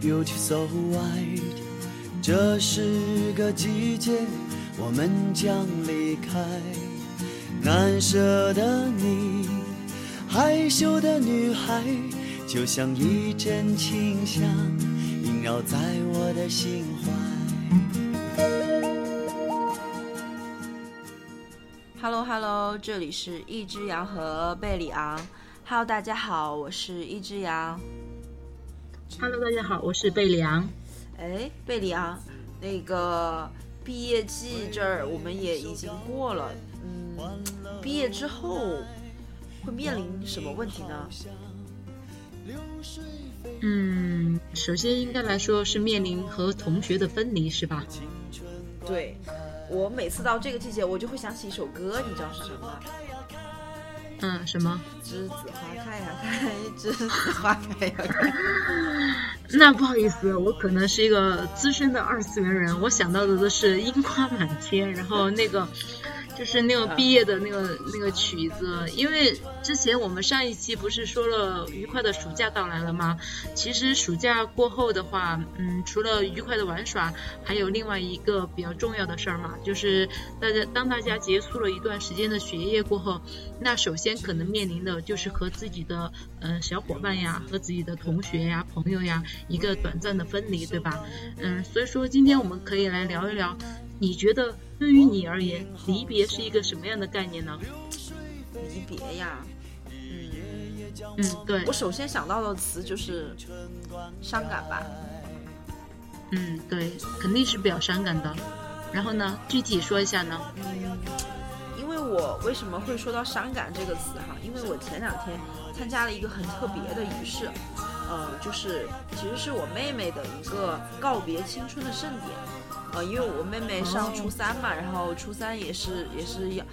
beauty so white。这是个季节，我们将离开。难舍的你，害羞的女孩，就像一阵清香，萦绕在我的心怀。Hello Hello，这里是一只羊和贝里昂。Hello，大家好，我是一只羊。Hello，大家好，我是贝良。哎，贝里昂，那个毕业季这儿我们也已经过了，嗯，毕业之后会面临什么问题呢？嗯，首先应该来说是面临和同学的分离，是吧？对，我每次到这个季节，我就会想起一首歌，你知道是什么吗？嗯，什么？栀子花开呀开，栀子花开呀开。那不好意思，我可能是一个资深的二次元人，我想到的都是樱花满天，然后那个就是那个毕业的那个那个曲子。因为之前我们上一期不是说了愉快的暑假到来了吗？其实暑假过后的话，嗯，除了愉快的玩耍，还有另外一个比较重要的事儿嘛，就是大家当大家结束了一段时间的学业过后，那首先可能面临的就是和自己的嗯、呃、小伙伴呀，和自己的同学呀、朋友呀。一个短暂的分离，对吧？嗯，所以说今天我们可以来聊一聊，你觉得对于你而言，离别是一个什么样的概念呢？离别呀，嗯嗯，对我，首先想到的词就是伤感吧。嗯，对，肯定是比较伤感的。然后呢，具体说一下呢？嗯，因为我为什么会说到伤感这个词哈？因为我前两天参加了一个很特别的仪式。呃，就是其实是我妹妹的一个告别青春的盛典，呃，因为我妹妹上初三嘛，然后初三也是也是要，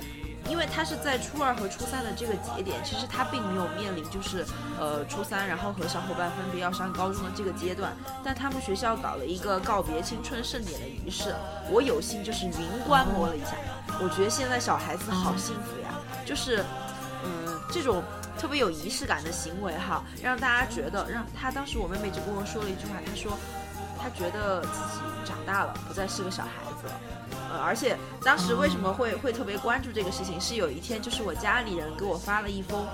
因为她是在初二和初三的这个节点，其实她并没有面临就是呃初三然后和小伙伴分别要上高中的这个阶段，但他们学校搞了一个告别青春盛典的仪式，我有幸就是云观摩了一下，我觉得现在小孩子好幸福呀，就是嗯这种。特别有仪式感的行为哈，让大家觉得，让他当时我妹妹就跟我说了一句话，她说，他觉得自己长大了，不再是个小孩子了。呃，而且当时为什么会会特别关注这个事情，是有一天就是我家里人给我发了一封，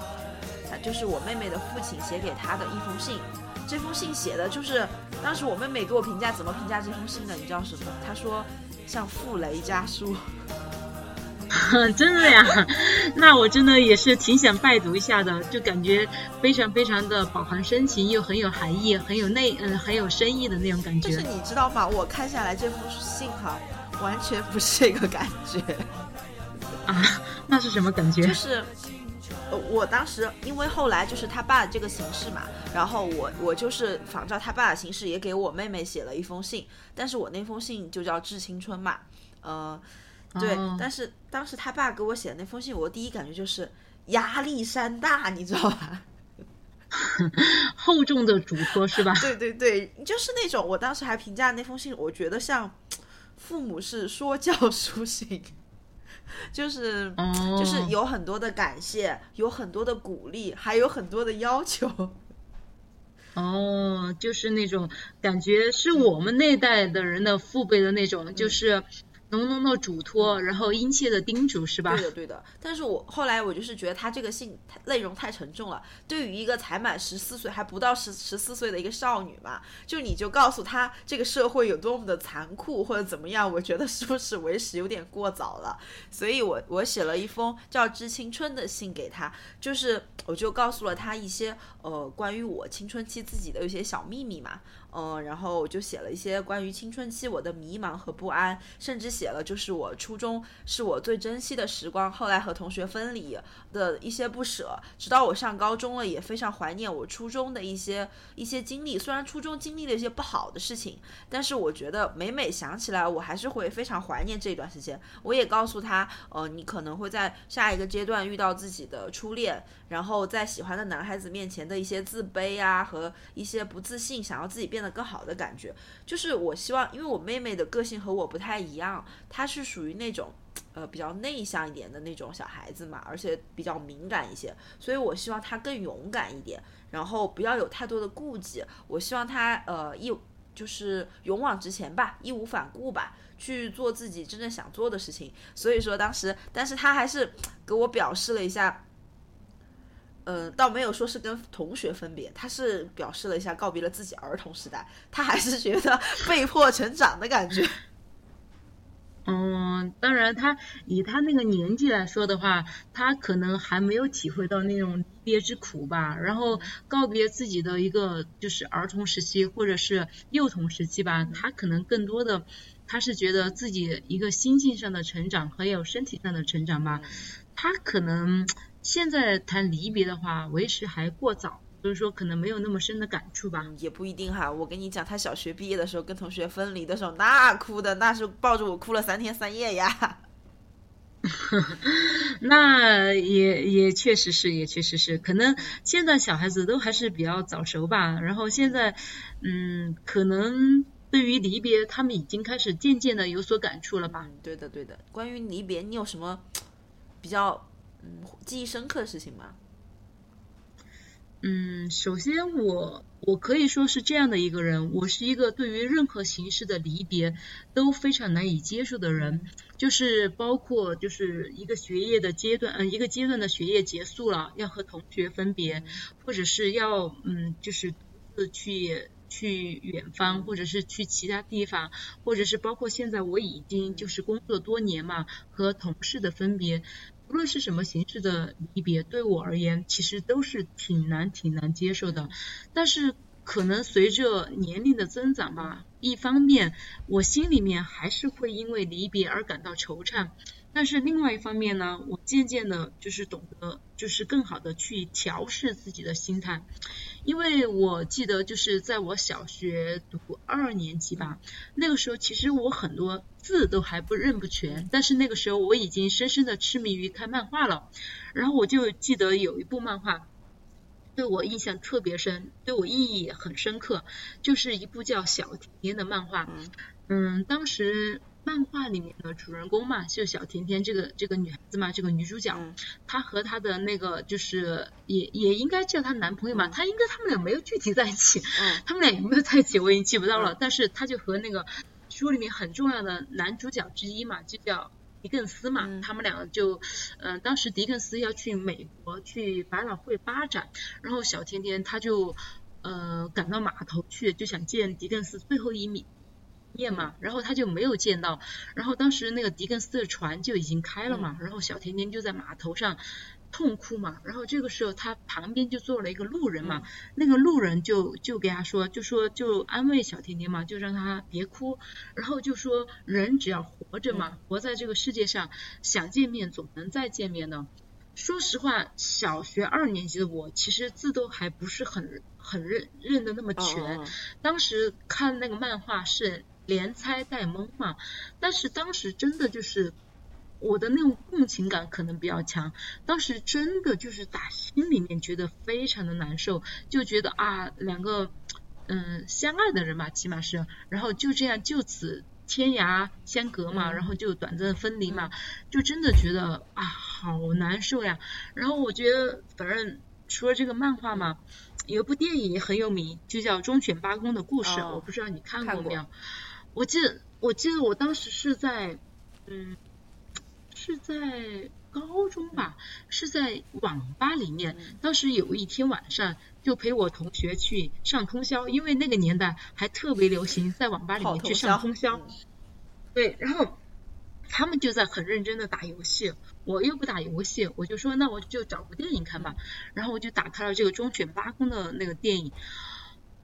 他就是我妹妹的父亲写给她的一封信。这封信写的就是当时我妹妹给我评价怎么评价这封信的，你知道什么？她说像傅雷家书。真的呀，那我真的也是挺想拜读一下的，就感觉非常非常的饱含深情，又很有含义，很有内嗯很有深意的那种感觉。但是你知道吗？我看下来这封信哈，完全不是这个感觉。啊，那是什么感觉？就是，呃，我当时因为后来就是他爸这个形式嘛，然后我我就是仿照他爸的形式，也给我妹妹写了一封信，但是我那封信就叫致青春嘛，呃。对，哦、但是当时他爸给我写的那封信，我第一感觉就是压力山大，你知道吧？厚重的嘱托是吧？对对对，就是那种我当时还评价那封信，我觉得像父母是说教书信，就是、哦、就是有很多的感谢，有很多的鼓励，还有很多的要求。哦，就是那种感觉是我们那代的人的父辈的那种，嗯、就是。浓浓的嘱托，然后殷切的叮嘱，是吧？对的，对的。但是我后来我就是觉得他这个信内容太沉重了，对于一个才满十四岁还不到十十四岁的一个少女嘛，就你就告诉她这个社会有多么的残酷或者怎么样，我觉得是不是为时有点过早了？所以我我写了一封叫《致青春》的信给他，就是我就告诉了他一些呃关于我青春期自己的一些小秘密嘛。嗯，然后我就写了一些关于青春期我的迷茫和不安，甚至写了就是我初中是我最珍惜的时光，后来和同学分离的一些不舍，直到我上高中了，也非常怀念我初中的一些一些经历。虽然初中经历了一些不好的事情，但是我觉得每每想起来，我还是会非常怀念这段时间。我也告诉他，呃，你可能会在下一个阶段遇到自己的初恋，然后在喜欢的男孩子面前的一些自卑啊和一些不自信，想要自己变得更好的感觉。就是我希望，因为我妹妹的个性和我不太一样，她是属于那种呃比较内向一点的那种小孩子嘛，而且比较敏感一些，所以我希望她更勇敢一点，然后不要有太多的顾忌。我希望她呃一就是勇往直前吧，义无反顾吧，去做自己真正想做的事情。所以说当时，但是他还是给我表示了一下。嗯，倒没有说是跟同学分别，他是表示了一下告别了自己儿童时代，他还是觉得 被迫成长的感觉。嗯，当然，他以他那个年纪来说的话，他可能还没有体会到那种离别之苦吧。然后告别自己的一个就是儿童时期或者是幼童时期吧，他可能更多的他是觉得自己一个心境上的成长，还有身体上的成长吧。他可能。现在谈离别的话，为时还过早，所以说可能没有那么深的感触吧。也不一定哈，我跟你讲，他小学毕业的时候跟同学分离的时候，那哭的那是抱着我哭了三天三夜呀。那也也确实是，也确实是，可能现在小孩子都还是比较早熟吧。然后现在，嗯，可能对于离别，他们已经开始渐渐的有所感触了吧。对的，对的。关于离别，你有什么比较？嗯，记忆深刻的事情吗？嗯，首先我我可以说是这样的一个人，我是一个对于任何形式的离别都非常难以接受的人，就是包括就是一个学业的阶段，嗯，一个阶段的学业结束了，要和同学分别，或者是要嗯，就是去去远方，或者是去其他地方，或者是包括现在我已经就是工作多年嘛，和同事的分别。无论是什么形式的离别，对我而言其实都是挺难、挺难接受的。但是可能随着年龄的增长吧，一方面我心里面还是会因为离别而感到惆怅。但是另外一方面呢，我渐渐的就是懂得，就是更好的去调试自己的心态，因为我记得就是在我小学读二年级吧，那个时候其实我很多字都还不认不全，但是那个时候我已经深深的痴迷于看漫画了，然后我就记得有一部漫画对我印象特别深，对我意义也很深刻，就是一部叫《小甜甜》的漫画，嗯，当时。漫画里面的主人公嘛，就小甜甜这个这个女孩子嘛，这个女主角，她和她的那个就是也也应该叫她男朋友嘛，她应该他们俩没有具体在一起，他们俩有没有在一起我已经记不到了，但是她就和那个书里面很重要的男主角之一嘛，就叫狄更斯嘛，他们两个就嗯，当时狄更斯要去美国去百老汇发展，然后小甜甜她就呃赶到码头去，就想见狄更斯最后一面。面嘛，然后他就没有见到，然后当时那个狄更斯的船就已经开了嘛，然后小甜甜就在码头上痛哭嘛，然后这个时候他旁边就坐了一个路人嘛，那个路人就就给他说，就说就安慰小甜甜嘛，就让他别哭，然后就说人只要活着嘛，活在这个世界上，想见面总能再见面的。说实话，小学二年级的我其实字都还不是很很认认得那么全，当时看那个漫画是。连猜带蒙嘛，但是当时真的就是我的那种共情感可能比较强，当时真的就是打心里面觉得非常的难受，就觉得啊两个嗯相爱的人嘛，起码是，然后就这样就此天涯相隔嘛，然后就短暂分离嘛，就真的觉得啊好难受呀。然后我觉得反正除了这个漫画嘛，有一部电影很有名，就叫《忠犬八公的故事》，我不知道你看过没有。我记得，我记得我当时是在，嗯，是在高中吧，是在网吧里面。当时有一天晚上，就陪我同学去上通宵，因为那个年代还特别流行在网吧里面去上通宵。对，然后他们就在很认真的打游戏，我又不打游戏，我就说那我就找部电影看吧。然后我就打开了这个《忠犬八公》的那个电影。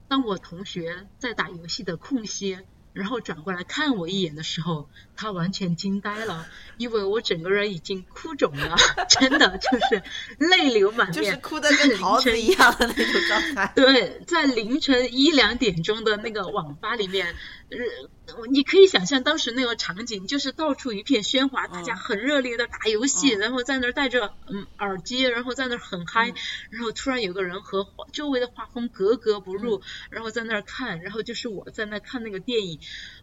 当我同学在打游戏的空隙。然后转过来看我一眼的时候，他完全惊呆了，因为我整个人已经哭肿了，真的就是泪流满面，就是哭的跟桃子一样的那种状态。对，在凌晨一两点钟的那个网吧里面，你可以想象当时那个场景，就是到处一片喧哗，大家很热烈的打游戏，然后在那儿戴着嗯耳机，然后在那儿很嗨，然后突然有个人和周围的画风格格不入，然后在那儿看，然后就是我在那看那个电影，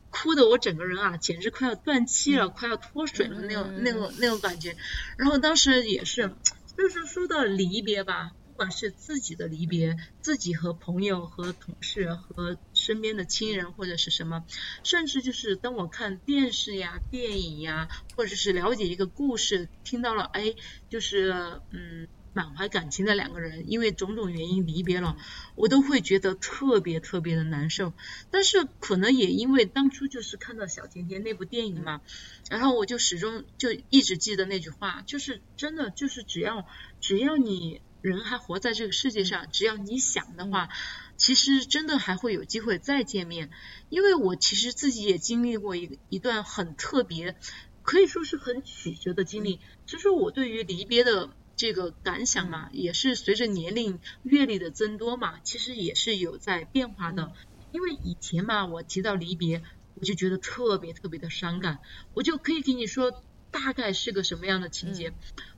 哭的我整个人啊，简直快要断气了，快要脱水了那种那种那种感觉，然后当时也是，就是说到离别吧。不管是自己的离别，自己和朋友、和同事、和身边的亲人或者是什么，甚至就是当我看电视呀、电影呀，或者是了解一个故事，听到了哎，就是嗯满怀感情的两个人，因为种种原因离别了，我都会觉得特别特别的难受。但是可能也因为当初就是看到小甜甜那部电影嘛，然后我就始终就一直记得那句话，就是真的就是只要只要你。人还活在这个世界上，只要你想的话，其实真的还会有机会再见面。因为我其实自己也经历过一一段很特别，可以说是很曲折的经历。就是我对于离别的这个感想嘛，也是随着年龄阅历的增多嘛，其实也是有在变化的。因为以前嘛，我提到离别，我就觉得特别特别的伤感。我就可以给你说，大概是个什么样的情节。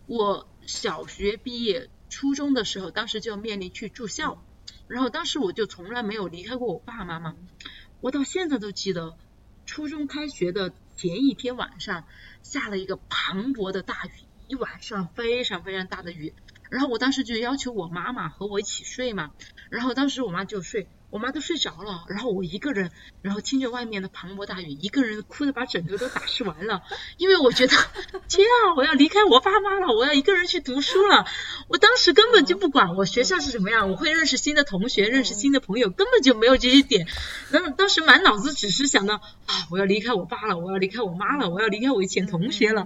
我小学毕业。初中的时候，当时就面临去住校，然后当时我就从来没有离开过我爸爸妈妈，我到现在都记得，初中开学的前一天晚上下了一个磅礴的大雨，一晚上非常非常大的雨，然后我当时就要求我妈妈和我一起睡嘛，然后当时我妈就睡。我妈都睡着了，然后我一个人，然后听着外面的磅礴大雨，一个人哭的把枕头都打湿完了。因为我觉得，天啊，我要离开我爸妈了，我要一个人去读书了。我当时根本就不管我学校是什么样，我会认识新的同学，认识新的朋友，根本就没有这些点。然后当时满脑子只是想到啊，我要离开我爸了，我要离开我妈了，我要离开我以前同学了。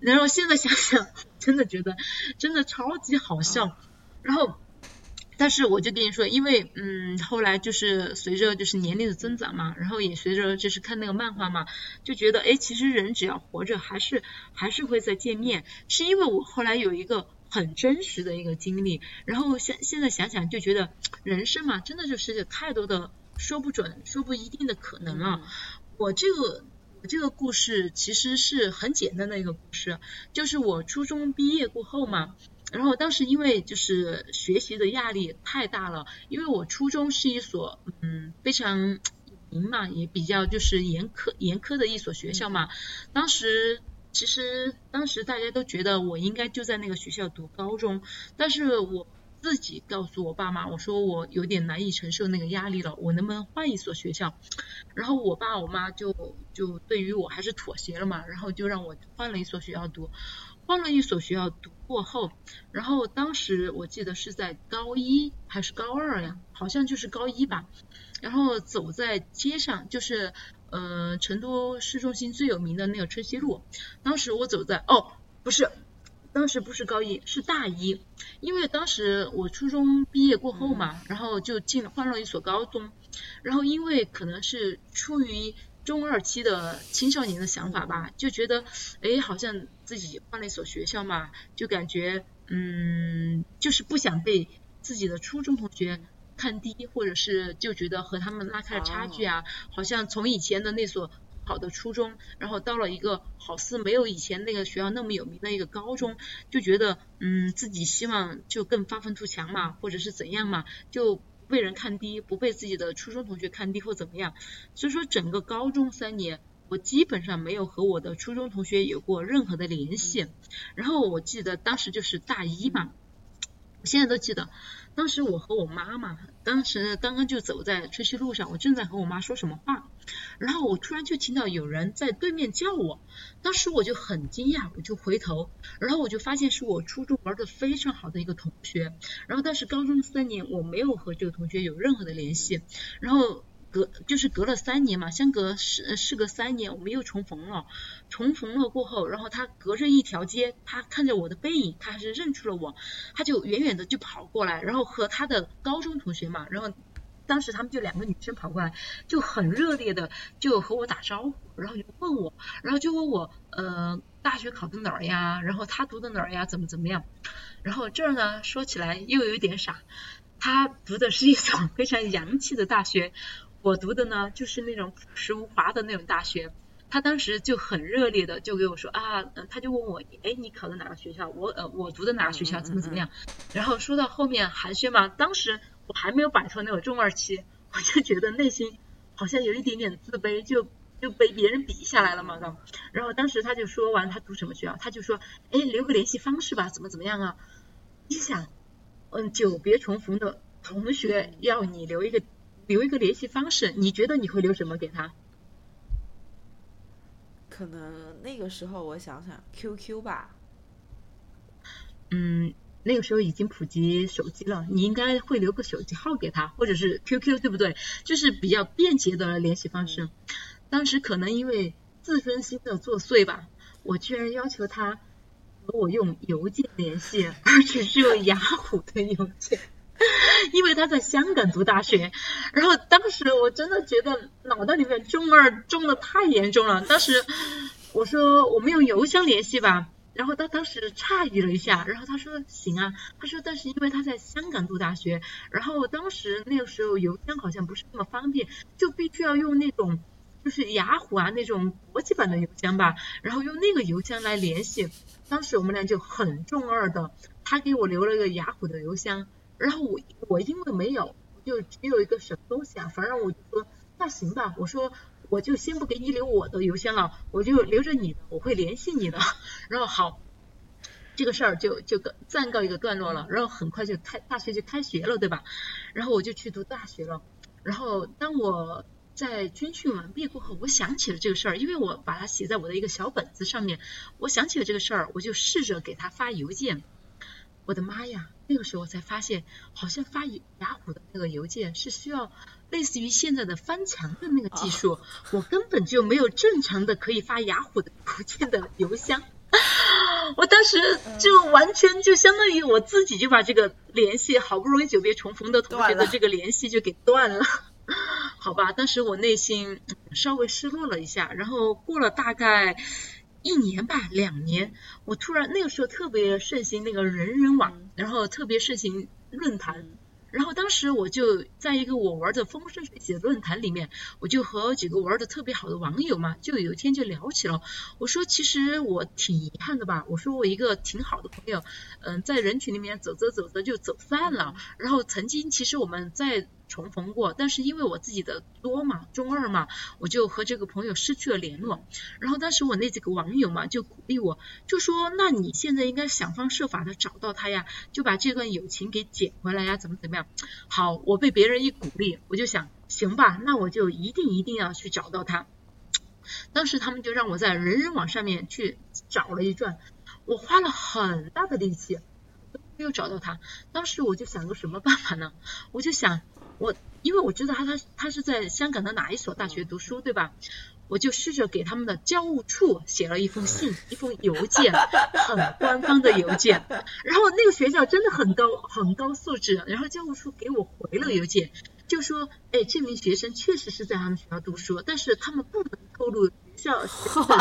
然后现在想想，真的觉得真的超级好笑。然后。但是我就跟你说，因为嗯，后来就是随着就是年龄的增长嘛，然后也随着就是看那个漫画嘛，就觉得哎，其实人只要活着，还是还是会再见面。是因为我后来有一个很真实的一个经历，然后现现在想想就觉得人生嘛，真的就是有太多的说不准、说不一定的可能了。我这个我这个故事其实是很简单的一个故事，就是我初中毕业过后嘛。然后当时因为就是学习的压力太大了，因为我初中是一所嗯非常有名嘛，也比较就是严苛严苛的一所学校嘛。当时其实当时大家都觉得我应该就在那个学校读高中，但是我自己告诉我爸妈，我说我有点难以承受那个压力了，我能不能换一所学校？然后我爸我妈就就对于我还是妥协了嘛，然后就让我换了一所学校读。换了一所学校读过后，然后当时我记得是在高一还是高二呀？好像就是高一吧。然后走在街上，就是呃成都市中心最有名的那个春熙路。当时我走在哦，不是，当时不是高一，是大一。因为当时我初中毕业过后嘛，然后就进了换了一所高中。然后因为可能是出于中二期的青少年的想法吧，就觉得哎，好像自己换了一所学校嘛，就感觉嗯，就是不想被自己的初中同学看低，或者是就觉得和他们拉开了差距啊。好像从以前的那所好的初中，然后到了一个好似没有以前那个学校那么有名的一个高中，就觉得嗯，自己希望就更发愤图强嘛，或者是怎样嘛，就。被人看低，不被自己的初中同学看低或怎么样，所以说整个高中三年，我基本上没有和我的初中同学有过任何的联系。然后我记得当时就是大一嘛，我现在都记得。当时我和我妈妈，当时刚刚就走在春熙路上，我正在和我妈说什么话，然后我突然就听到有人在对面叫我，当时我就很惊讶，我就回头，然后我就发现是我初中玩的非常好的一个同学，然后但是高中三年我没有和这个同学有任何的联系，然后。隔就是隔了三年嘛，相隔是是隔三年，我们又重逢了。重逢了过后，然后他隔着一条街，他看着我的背影，他还是认出了我，他就远远的就跑过来，然后和他的高中同学嘛，然后当时他们就两个女生跑过来，就很热烈的就和我打招呼，然后就问我，然后就问我呃大学考的哪儿呀，然后他读的哪儿呀，怎么怎么样？然后这儿呢说起来又有点傻，他读的是一所 非常洋气的大学。我读的呢就是那种朴实无华的那种大学。他当时就很热烈的就给我说啊，他就问我，哎，你考的哪个学校？我呃，我读的哪个学校？怎么怎么样？然后说到后面寒暄嘛，当时我还没有摆脱那种中二期，我就觉得内心好像有一点点自卑，就就被别人比下来了嘛，然后当时他就说完他读什么学校，他就说，哎，留个联系方式吧，怎么怎么样啊？你想，嗯，久别重逢的同学要你留一个留一个联系方式，你觉得你会留什么给他？可能那个时候我想想，QQ 吧。嗯，那个时候已经普及手机了，你应该会留个手机号给他，或者是 QQ，对不对？就是比较便捷的联系方式。当时可能因为自尊心的作祟吧，我居然要求他和我用邮件联系，而且是用雅虎的邮件。因为他在香港读大学，然后当时我真的觉得脑袋里面中二中的太严重了。当时我说我们用邮箱联系吧，然后他当时诧异了一下，然后他说行啊，他说但是因为他在香港读大学，然后当时那个时候邮箱好像不是那么方便，就必须要用那种就是雅虎啊那种国际版的邮箱吧，然后用那个邮箱来联系。当时我们俩就很中二的，他给我留了一个雅虎的邮箱。然后我我因为没有，就只有一个什么东西啊，反正我就说那行吧，我说我就先不给你留我的邮箱了，我就留着你的，我会联系你的。然后好，这个事儿就就暂告一个段落了。然后很快就开大学就开学了，对吧？然后我就去读大学了。然后当我在军训完毕过后，我想起了这个事儿，因为我把它写在我的一个小本子上面。我想起了这个事儿，我就试着给他发邮件。我的妈呀！那个时候才发现，好像发雅虎的那个邮件是需要类似于现在的翻墙的那个技术，我根本就没有正常的可以发雅虎的邮件的邮箱。我当时就完全就相当于我自己就把这个联系，好不容易久别重逢的同学的这个联系就给断了。好吧，当时我内心稍微失落了一下，然后过了大概。一年吧，两年，我突然那个时候特别盛行那个人人网，然后特别盛行论坛。然后当时我就在一个我玩的风生水起的论坛里面，我就和几个玩的特别好的网友嘛，就有一天就聊起了。我说其实我挺遗憾的吧，我说我一个挺好的朋友，嗯，在人群里面走着走着就走散了。然后曾经其实我们在重逢过，但是因为我自己的多嘛，中二嘛，我就和这个朋友失去了联络。然后当时我那几个网友嘛就鼓励我，就说那你现在应该想方设法的找到他呀，就把这段友情给捡回来呀，怎么怎么样。好，我被别人一鼓励，我就想，行吧，那我就一定一定要去找到他。当时他们就让我在人人网上面去找了一转，我花了很大的力气，没有找到他。当时我就想个什么办法呢？我就想，我因为我知道他他他是在香港的哪一所大学读书，对吧？我就试着给他们的教务处写了一封信，一封邮件，很官方的邮件。然后那个学校真的很高，很高素质。然后教务处给我回了邮件，就说：“哎，这名学生确实是在他们学校读书，但是他们不能透露学校的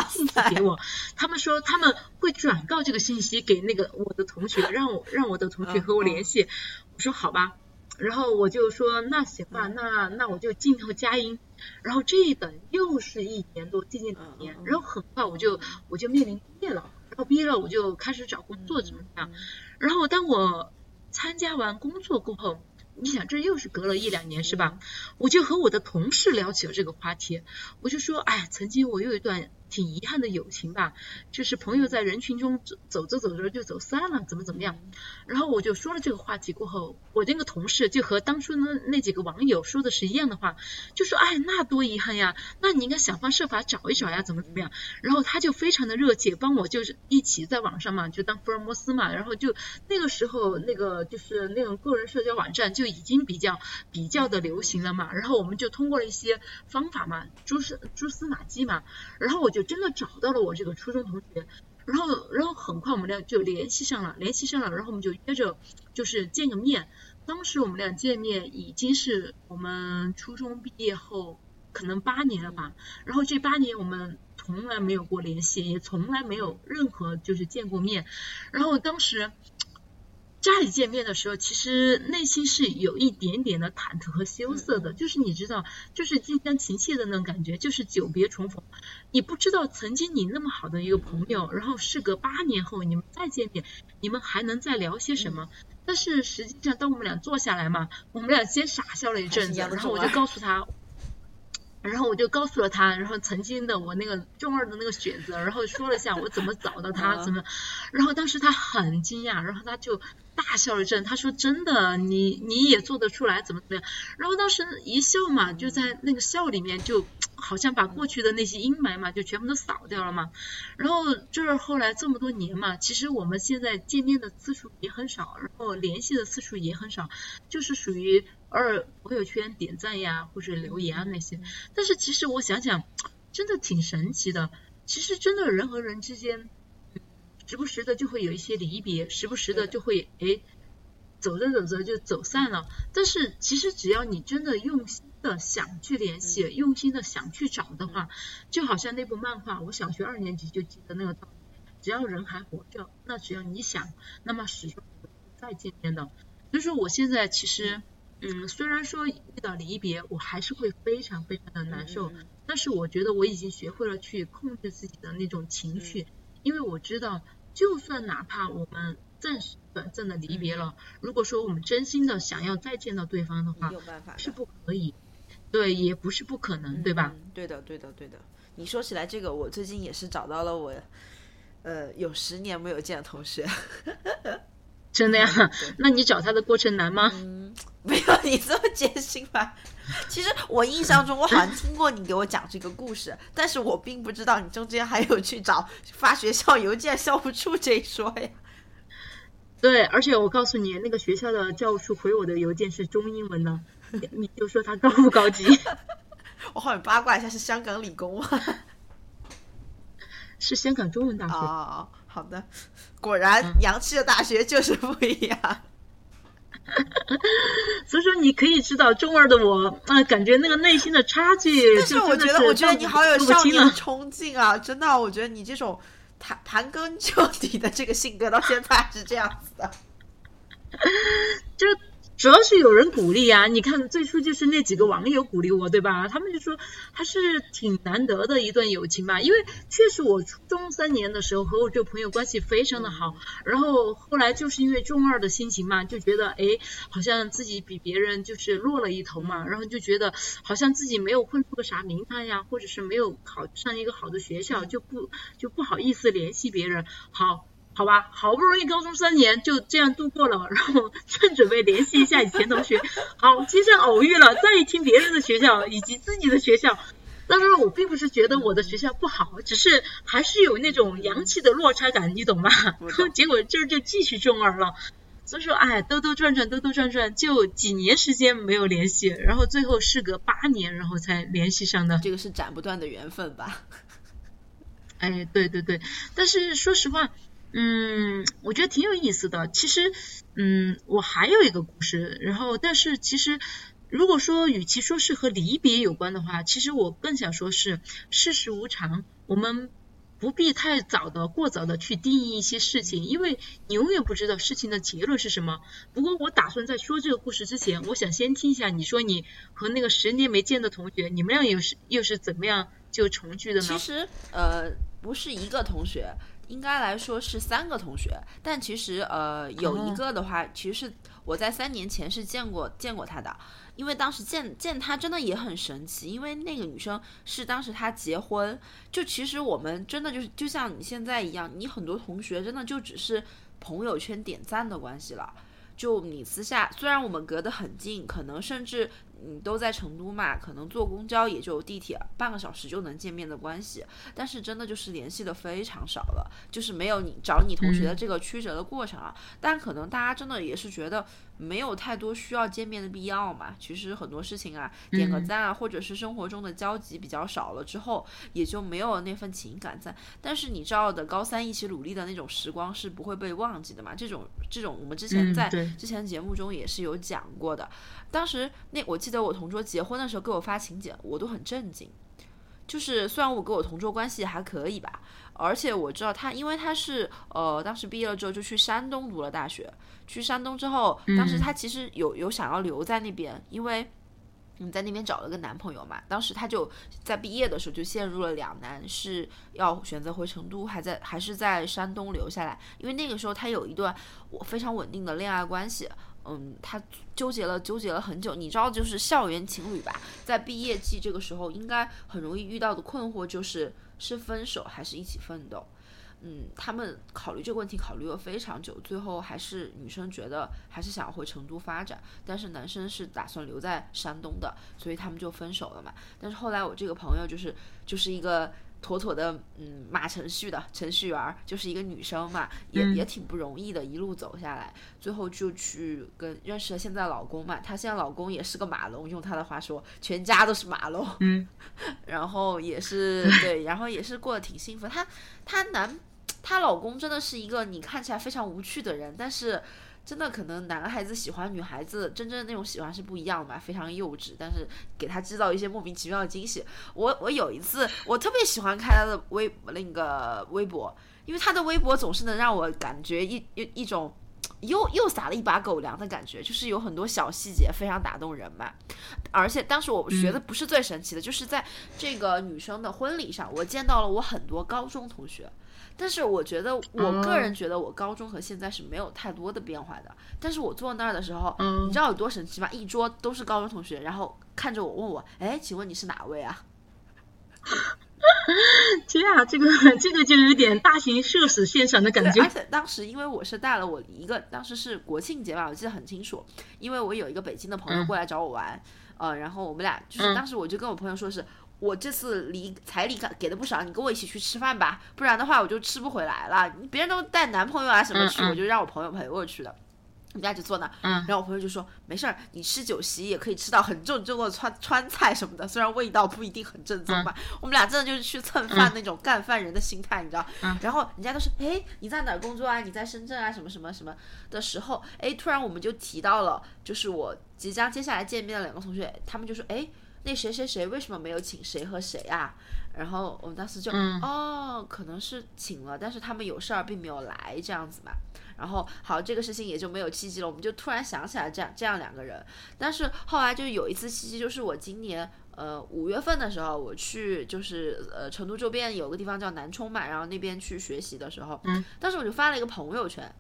信息给我。他们说他们会转告这个信息给那个我的同学，让我让我的同学和我联系。”我说：“好吧。”然后我就说那行吧，那那我就静候佳音。然后这一等又是一年多，接近两年。然后很快我就我就面临毕业了。然后毕业了我就开始找工作怎么样？然后当我参加完工作过后，你想这又是隔了一两年是吧？我就和我的同事聊起了这个话题。我就说，哎，曾经我有一段。挺遗憾的友情吧，就是朋友在人群中走走着走着就走散了，怎么怎么样？然后我就说了这个话题过后，我那个同事就和当初那那几个网友说的是一样的话，就说哎，那多遗憾呀，那你应该想方设法找一找呀，怎么怎么样？然后他就非常的热切帮我，就是一起在网上嘛，就当福尔摩斯嘛，然后就那个时候那个就是那种个人社交网站就已经比较比较的流行了嘛，然后我们就通过了一些方法嘛，蛛丝蛛丝马迹嘛，然后我就。就真的找到了我这个初中同学，然后，然后很快我们俩就联系上了，联系上了，然后我们就约着就是见个面。当时我们俩见面已经是我们初中毕业后可能八年了吧，然后这八年我们从来没有过联系，也从来没有任何就是见过面。然后当时家里见面的时候，其实内心是有一点点的忐忑和羞涩的，就是你知道，就是近乡情怯的那种感觉，就是久别重逢。你不知道曾经你那么好的一个朋友，然后事隔八年后你们再见面，你们还能再聊些什么？但是实际上，当我们俩坐下来嘛，我们俩先傻笑了一阵子，然后我就告诉他。然后我就告诉了他，然后曾经的我那个中二的那个选择，然后说了一下我怎么找到他，怎么，然后当时他很惊讶，然后他就大笑了一阵，他说真的，你你也做得出来，怎么怎么样？然后当时一笑嘛，就在那个笑里面，就好像把过去的那些阴霾嘛，就全部都扫掉了嘛。然后就是后来这么多年嘛，其实我们现在见面的次数也很少，然后联系的次数也很少，就是属于。偶尔朋友圈点赞呀，或者留言啊那些，但是其实我想想，真的挺神奇的。其实真的人和人之间，时不时的就会有一些离别，时不时的就会哎，走着走着就走散了。但是其实只要你真的用心的想去联系，用心的想去找的话，就好像那部漫画，我小学二年级就记得那个道理：只要人还活着，那只要你想，那么始终会再见面的。所以说我现在其实。嗯，虽然说遇到离别，我还是会非常非常的难受，但是我觉得我已经学会了去控制自己的那种情绪，因为我知道，就算哪怕我们暂时短暂的离别了，如果说我们真心的想要再见到对方的话，有办法是不可以，对，也不是不可能，对吧？对的，对的，对的。你说起来这个，我最近也是找到了我，呃，有十年没有见的同学。真的呀？那你找他的过程难吗？嗯，没有你这么艰辛吧？其实我印象中，我好像听过你给我讲这个故事，但是我并不知道你中间还有去找发学校邮件校务处这一说呀。对，而且我告诉你，那个学校的教务处回我的邮件是中英文的，你就说他高不高级？我好像八卦一下，是香港理工吗？是香港中文大学。哦，好的。果然，洋气的大学就是不一样。所以说，你可以知道中二的我啊，感觉那个内心的差距。但是我觉得，我觉得你好有少年冲劲啊！真的，我觉得你这种盘盘根究底的这个性格，到现在还是这样子的。就。主要是有人鼓励啊！你看最初就是那几个网友鼓励我，对吧？他们就说还是挺难得的一段友情吧。因为确实我初中三年的时候和我这个朋友关系非常的好，然后后来就是因为中二的心情嘛，就觉得哎，好像自己比别人就是落了一头嘛，然后就觉得好像自己没有混出个啥名堂呀，或者是没有考上一个好的学校，就不就不好意思联系别人。好。好吧，好不容易高中三年就这样度过了，然后正准备联系一下以前同学，好，街上偶遇了，再一听别人的学校以及自己的学校，当然我并不是觉得我的学校不好，只是还是有那种洋气的落差感，你懂吗？结果这就继续中二了，所以说，哎，兜兜转转，兜兜转转，就几年时间没有联系，然后最后事隔八年，然后才联系上的。这个是斩不断的缘分吧？哎，对对对，但是说实话。嗯，我觉得挺有意思的。其实，嗯，我还有一个故事。然后，但是其实，如果说与其说是和离别有关的话，其实我更想说是世事无常。我们不必太早的、过早的去定义一些事情，因为你永远不知道事情的结论是什么。不过，我打算在说这个故事之前，我想先听一下你说你和那个十年没见的同学，你们俩又是又是怎么样就重聚的呢？其实，呃，不是一个同学。应该来说是三个同学，但其实呃有一个的话，其实是我在三年前是见过见过他的，因为当时见见他真的也很神奇，因为那个女生是当时她结婚，就其实我们真的就是就像你现在一样，你很多同学真的就只是朋友圈点赞的关系了，就你私下虽然我们隔得很近，可能甚至。你都在成都嘛，可能坐公交也就地铁半个小时就能见面的关系，但是真的就是联系的非常少了，就是没有你找你同学的这个曲折的过程啊。但可能大家真的也是觉得没有太多需要见面的必要嘛。其实很多事情啊，点个赞啊，或者是生活中的交集比较少了之后，也就没有那份情感在。但是你知道的，高三一起努力的那种时光是不会被忘记的嘛。这种这种，我们之前在之前节目中也是有讲过的。当时那我记得我同桌结婚的时候给我发请柬，我都很震惊。就是虽然我跟我同桌关系还可以吧，而且我知道他，因为他是呃，当时毕业了之后就去山东读了大学。去山东之后，当时他其实有有想要留在那边，因为你在那边找了个男朋友嘛。当时他就在毕业的时候就陷入了两难，是要选择回成都，还在还是在山东留下来？因为那个时候他有一段我非常稳定的恋爱关系。嗯，他纠结了，纠结了很久。你知道，就是校园情侣吧，在毕业季这个时候，应该很容易遇到的困惑就是是分手还是一起奋斗。嗯，他们考虑这个问题考虑了非常久，最后还是女生觉得还是想要回成都发展，但是男生是打算留在山东的，所以他们就分手了嘛。但是后来我这个朋友就是就是一个。妥妥的，嗯，码程序的程序员，就是一个女生嘛，也也挺不容易的，一路走下来，最后就去跟认识了现在老公嘛。她现在老公也是个马龙，用她的话说，全家都是马龙。嗯，然后也是对，然后也是过得挺幸福。她她男，她老公真的是一个你看起来非常无趣的人，但是。真的可能男孩子喜欢女孩子，真正的那种喜欢是不一样的嘛，非常幼稚，但是给他制造一些莫名其妙的惊喜。我我有一次，我特别喜欢看他的微那个微博，因为他的微博总是能让我感觉一一一种又又撒了一把狗粮的感觉，就是有很多小细节非常打动人嘛。而且当时我觉得不是最神奇的，就是在这个女生的婚礼上，我见到了我很多高中同学。但是我觉得，我个人觉得，我高中和现在是没有太多的变化的。但是我坐那儿的时候，你知道有多神奇吗？一桌都是高中同学，然后看着我问我：“哎，请问你是哪位啊？” 天啊，这个这个就有点大型社死现场的感觉。而且当时因为我是带了我一个，当时是国庆节吧，我记得很清楚，因为我有一个北京的朋友过来找我玩，呃，然后我们俩就是当时我就跟我朋友说是。我这次礼彩礼给给的不少，你跟我一起去吃饭吧，不然的话我就吃不回来了。别人都带男朋友啊什么去，我就让我朋友陪我去的。我们俩就坐那，然后我朋友就说没事儿，你吃酒席也可以吃到很正宗的川川菜什么的，虽然味道不一定很正宗吧。我们俩真的就是去蹭饭那种干饭人的心态，你知道？然后人家都是哎你在哪儿工作啊？你在深圳啊？什么什么什么的时候，哎突然我们就提到了，就是我即将接下来见面的两个同学，他们就说哎。那谁谁谁为什么没有请谁和谁啊？然后我们当时就哦，可能是请了，但是他们有事儿并没有来这样子嘛。然后好，这个事情也就没有契机了。我们就突然想起来这样这样两个人。但是后来就有一次契机，就是我今年呃五月份的时候，我去就是呃成都周边有个地方叫南充嘛，然后那边去学习的时候，当时我就发了一个朋友圈。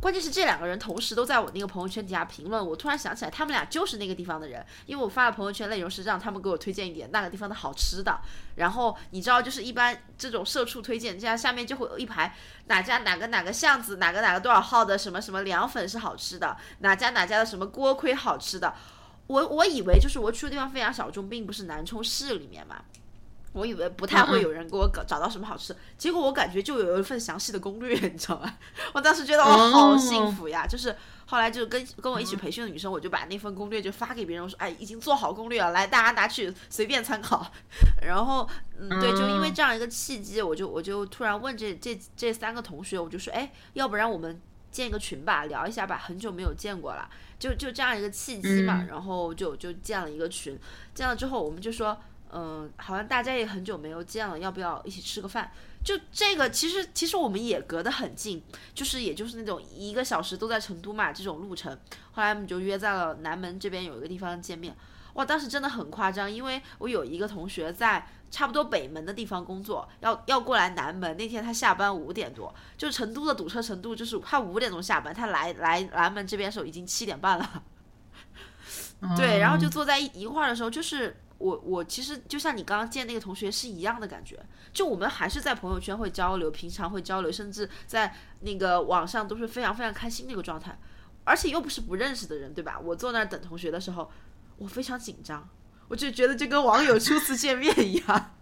关键是这两个人同时都在我那个朋友圈底下评论，我突然想起来，他们俩就是那个地方的人，因为我发的朋友圈内容是让他们给我推荐一点那个地方的好吃的。然后你知道，就是一般这种社畜推荐，这样下面就会有一排哪家哪个哪个巷子哪个哪个多少号的什么什么凉粉是好吃的，哪家哪家的什么锅盔好吃的。我我以为就是我去的地方非常小众，并不是南充市里面嘛。我以为不太会有人给我搞找到什么好吃，结果我感觉就有一份详细的攻略，你知道吗？我当时觉得我好幸福呀！就是后来就跟跟我一起培训的女生，我就把那份攻略就发给别人，我说：“哎，已经做好攻略了，来大家拿去随便参考。”然后，嗯，对，就因为这样一个契机，我就我就突然问这这这三个同学，我就说：“哎，要不然我们建一个群吧，聊一下吧，很久没有见过了。”就就这样一个契机嘛，然后就就建了一个群，建了之后我们就说。嗯，好像大家也很久没有见了，要不要一起吃个饭？就这个，其实其实我们也隔得很近，就是也就是那种一个小时都在成都嘛这种路程。后来我们就约在了南门这边有一个地方见面。哇，当时真的很夸张，因为我有一个同学在差不多北门的地方工作，要要过来南门。那天他下班五点多，就成都的堵车程度，就是他五点钟下班，他来来南门这边的时候已经七点半了。对，然后就坐在一一块儿的时候，就是。我我其实就像你刚刚见那个同学是一样的感觉，就我们还是在朋友圈会交流，平常会交流，甚至在那个网上都是非常非常开心的一个状态，而且又不是不认识的人，对吧？我坐那儿等同学的时候，我非常紧张，我就觉得就跟网友初次见面一样。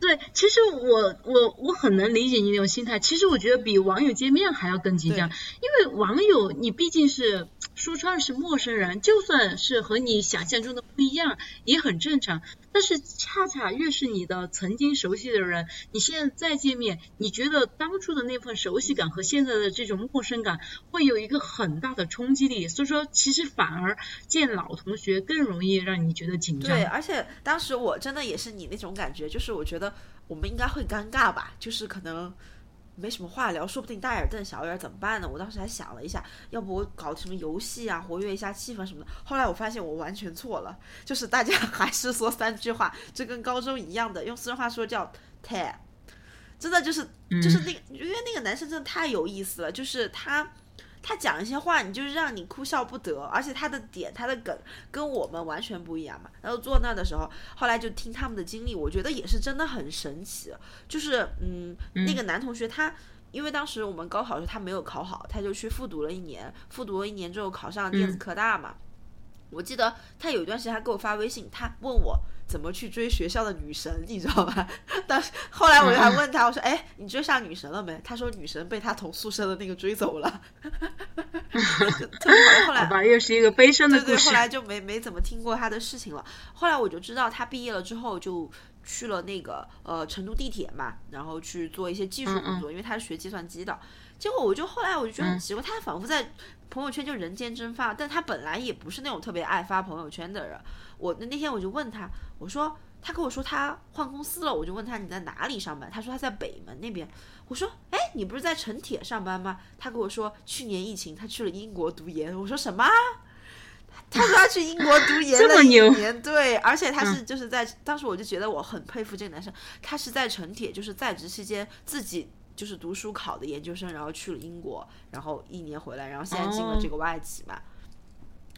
对，其实我我我很能理解你那种心态。其实我觉得比网友见面还要更紧张，因为网友你毕竟是说穿了是陌生人，就算是和你想象中的不一样，也很正常。但是恰恰越是你的曾经熟悉的人，你现在再见面，你觉得当初的那份熟悉感和现在的这种陌生感会有一个很大的冲击力。所以说，其实反而见老同学更容易让你觉得紧张。对，而且当时我真的也是你那种感觉，就是我觉得我们应该会尴尬吧，就是可能。没什么话聊，说不定大眼瞪小眼怎么办呢？我当时还想了一下，要不我搞什么游戏啊，活跃一下气氛什么的。后来我发现我完全错了，就是大家还是说三句话，就跟高中一样的，用四川话说叫“太”，真的就是就是那个，因为那个男生真的太有意思了，就是他。他讲一些话，你就是让你哭笑不得，而且他的点、他的梗跟我们完全不一样嘛。然后坐那的时候，后来就听他们的经历，我觉得也是真的很神奇。就是嗯，那个男同学他，因为当时我们高考的时候他没有考好，他就去复读了一年，复读了一年之后考上了电子科大嘛。我记得他有一段时间还给我发微信，他问我怎么去追学校的女神，你知道吧？但是后来我就还问他，我说：“哎，你追上女神了没？”他说：“女神被他同宿舍的那个追走了。”特别好。后来又是一个悲伤的故事。后来就没没怎么听过他的事情了。后来我就知道他毕业了之后就去了那个呃成都地铁嘛，然后去做一些技术工作，因为他是学计算机的。结果我就后来我就觉得很奇怪，他仿佛在。朋友圈就人间蒸发，但他本来也不是那种特别爱发朋友圈的人。我那那天我就问他，我说他跟我说他换公司了，我就问他你在哪里上班？他说他在北门那边。我说哎，你不是在城铁上班吗？他跟我说去年疫情他去了英国读研。我说什么？他说他去英国读研 了一年，对，而且他是就是在当时我就觉得我很佩服这个男生，他是在城铁就是在职期间自己。就是读书考的研究生，然后去了英国，然后一年回来，然后现在进了这个外企嘛，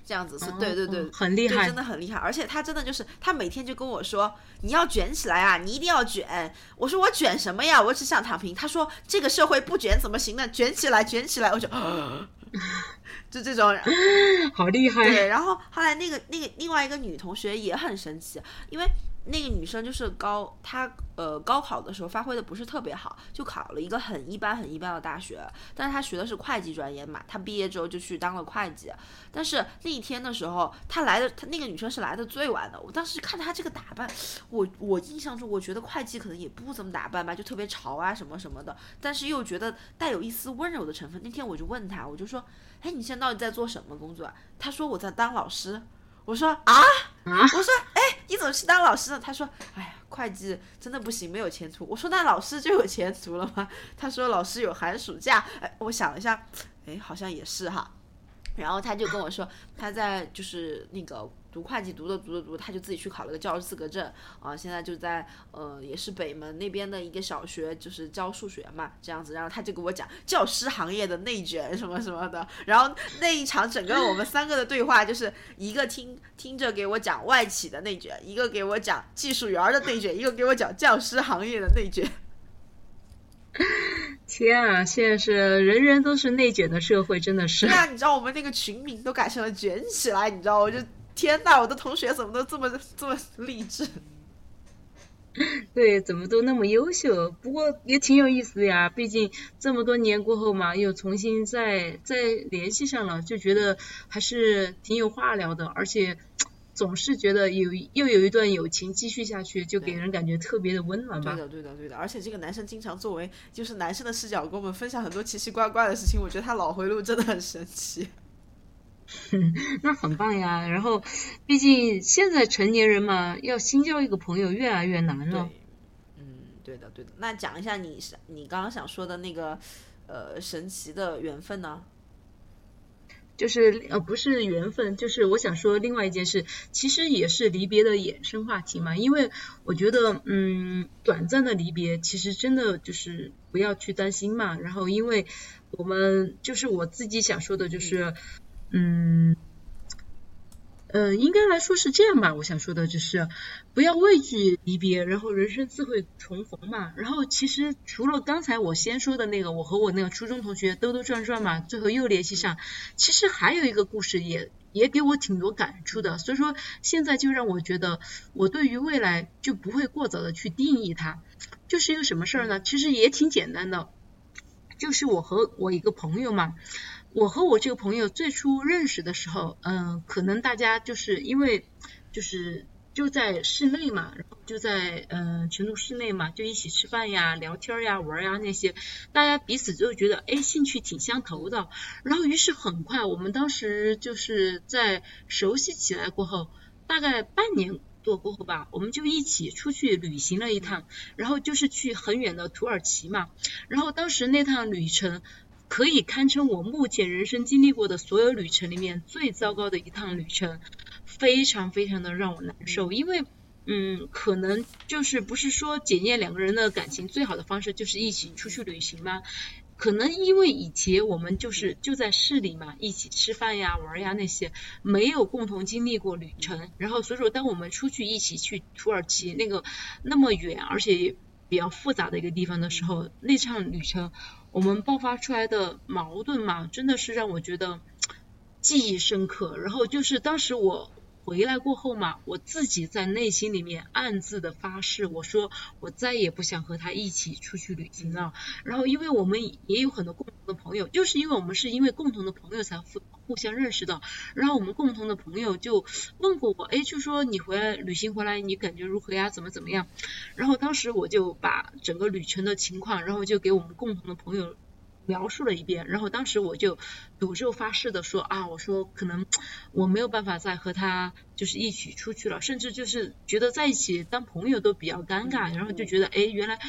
这样子是对对对，很厉害，真的很厉害。而且他真的就是，他每天就跟我说：“你要卷起来啊，你一定要卷。”我说：“我卷什么呀？我只想躺平。”他说：“这个社会不卷怎么行呢？卷起来，卷起来！”我就，就这种，好厉害。对，然后后来那个那个另外一个女同学也很神奇，因为。那个女生就是高，她呃高考的时候发挥的不是特别好，就考了一个很一般很一般的大学。但是她学的是会计专业嘛，她毕业之后就去当了会计。但是那一天的时候，她来的，她那个女生是来的最晚的。我当时看她这个打扮，我我印象中我觉得会计可能也不怎么打扮吧，就特别潮啊什么什么的。但是又觉得带有一丝温柔的成分。那天我就问她，我就说，哎，你现在到底在做什么工作？她说我在当老师。我说啊，我说哎，你怎么去当老师呢？他说，哎呀，会计真的不行，没有前途。我说那老师就有前途了吗？他说老师有寒暑假。哎，我想了一下，哎，好像也是哈。然后他就跟我说，他在就是那个。读会计读着读着读，他就自己去考了个教师资格证啊，现在就在呃也是北门那边的一个小学，就是教数学嘛，这样子。然后他就跟我讲教师行业的内卷什么什么的。然后那一场整个我们三个的对话，就是一个听听着给我讲外企的内卷，一个给我讲技术员的内卷，一个给我讲教师行业的内卷。天啊，现在是人人都是内卷的社会，真的是。对啊，你知道我们那个群名都改成了卷起来，你知道我就。天呐，我的同学怎么都这么这么励志？对，怎么都那么优秀？不过也挺有意思的呀，毕竟这么多年过后嘛，又重新再再联系上了，就觉得还是挺有话聊的，而且总是觉得有又有一段友情继续下去，就给人感觉特别的温暖吧。对的，对的，对的。而且这个男生经常作为就是男生的视角跟我们分享很多奇奇怪怪的事情，我觉得他脑回路真的很神奇。那很棒呀，然后，毕竟现在成年人嘛，要新交一个朋友越来越难了。嗯，对的，对的。那讲一下你你刚刚想说的那个呃神奇的缘分呢？就是呃不是缘分，就是我想说另外一件事，其实也是离别的衍生话题嘛。因为我觉得嗯短暂的离别，其实真的就是不要去担心嘛。然后因为我们就是我自己想说的就是。嗯，嗯，应该来说是这样吧。我想说的就是，不要畏惧离别，然后人生自会重逢嘛。然后其实除了刚才我先说的那个，我和我那个初中同学兜兜转转嘛，最后又联系上。其实还有一个故事也也给我挺多感触的。所以说现在就让我觉得，我对于未来就不会过早的去定义它。就是一个什么事儿呢？其实也挺简单的，就是我和我一个朋友嘛。我和我这个朋友最初认识的时候，嗯，可能大家就是因为就是就在室内嘛，然后就在嗯成都室内嘛，就一起吃饭呀、聊天呀、玩呀那些，大家彼此就觉得哎兴趣挺相投的，然后于是很快我们当时就是在熟悉起来过后，大概半年多过后吧，我们就一起出去旅行了一趟，然后就是去很远的土耳其嘛，然后当时那趟旅程可以堪称我目前人生经历过的所有旅程里面最糟糕的一趟旅程。非常非常的让我难受，因为嗯，可能就是不是说检验两个人的感情最好的方式就是一起出去旅行吗？可能因为以前我们就是就在市里嘛，一起吃饭呀、玩呀那些，没有共同经历过旅程，然后所以说当我们出去一起去土耳其那个那么远而且比较复杂的一个地方的时候，那场旅程我们爆发出来的矛盾嘛，真的是让我觉得。记忆深刻，然后就是当时我回来过后嘛，我自己在内心里面暗自的发誓，我说我再也不想和他一起出去旅行了。然后因为我们也有很多共同的朋友，就是因为我们是因为共同的朋友才互互相认识的。然后我们共同的朋友就问过我，哎，就说你回来旅行回来你感觉如何呀？怎么怎么样？然后当时我就把整个旅程的情况，然后就给我们共同的朋友。描述了一遍，然后当时我就赌咒发誓的说啊，我说可能我没有办法再和他就是一起出去了，甚至就是觉得在一起当朋友都比较尴尬，然后就觉得哎，原来